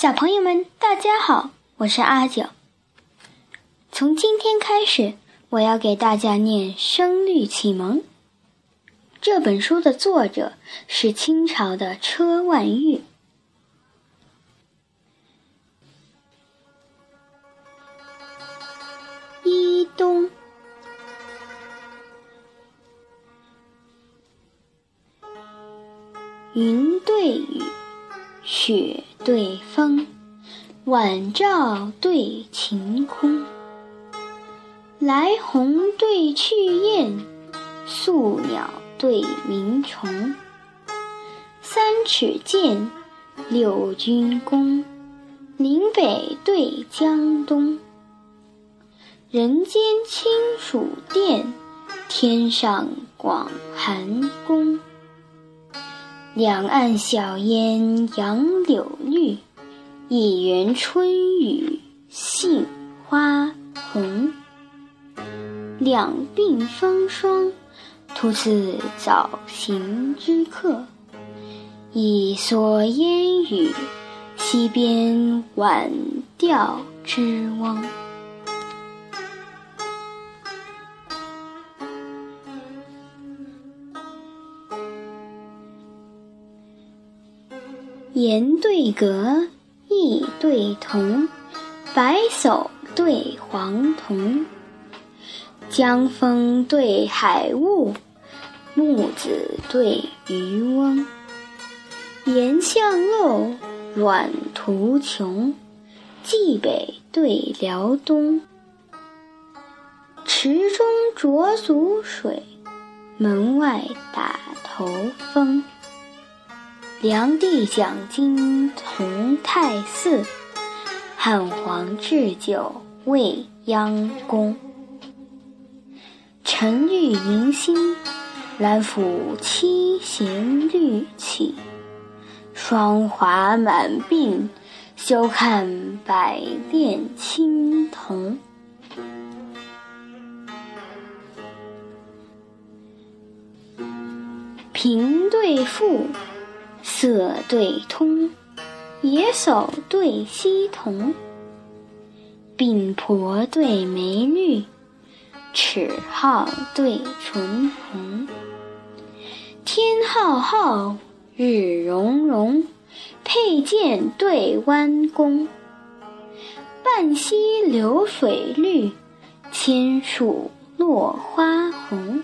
小朋友们，大家好，我是阿九。从今天开始，我要给大家念《声律启蒙》这本书的作者是清朝的车万玉。一冬，云对雨。雪对风，晚照对晴空。来鸿对去雁，宿鸟对鸣虫。三尺剑，六钧弓，岭北对江东。人间清暑殿，天上广寒宫。两岸晓烟杨柳绿，一园春雨杏花红。两鬓风霜，徒次早行之客；一蓑烟雨，溪边晚钓之翁。言对格，意对同，白叟对黄童，江风对海雾，木子对渔翁。岩巷陋，阮途穷，蓟北对辽东。池中濯足水，门外打头风。梁帝讲经同泰寺，汉皇置酒未央宫。沉玉迎新，兰府七弦绿起。霜华满鬓，休看百炼青铜。平对赋。色对通，野叟对溪童，鬓婆对眉绿，齿皓对唇红。天浩浩，日融融，佩剑对弯弓。半溪流水绿，千树落花红。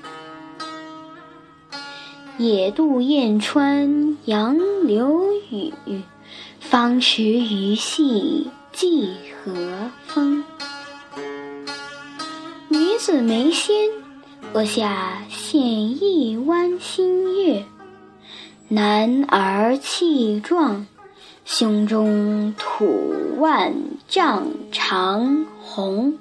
野渡燕穿杨柳雨，芳池鱼戏芰荷风。女子眉纤，额下现一弯新月；男儿气壮，胸中吐万丈长虹。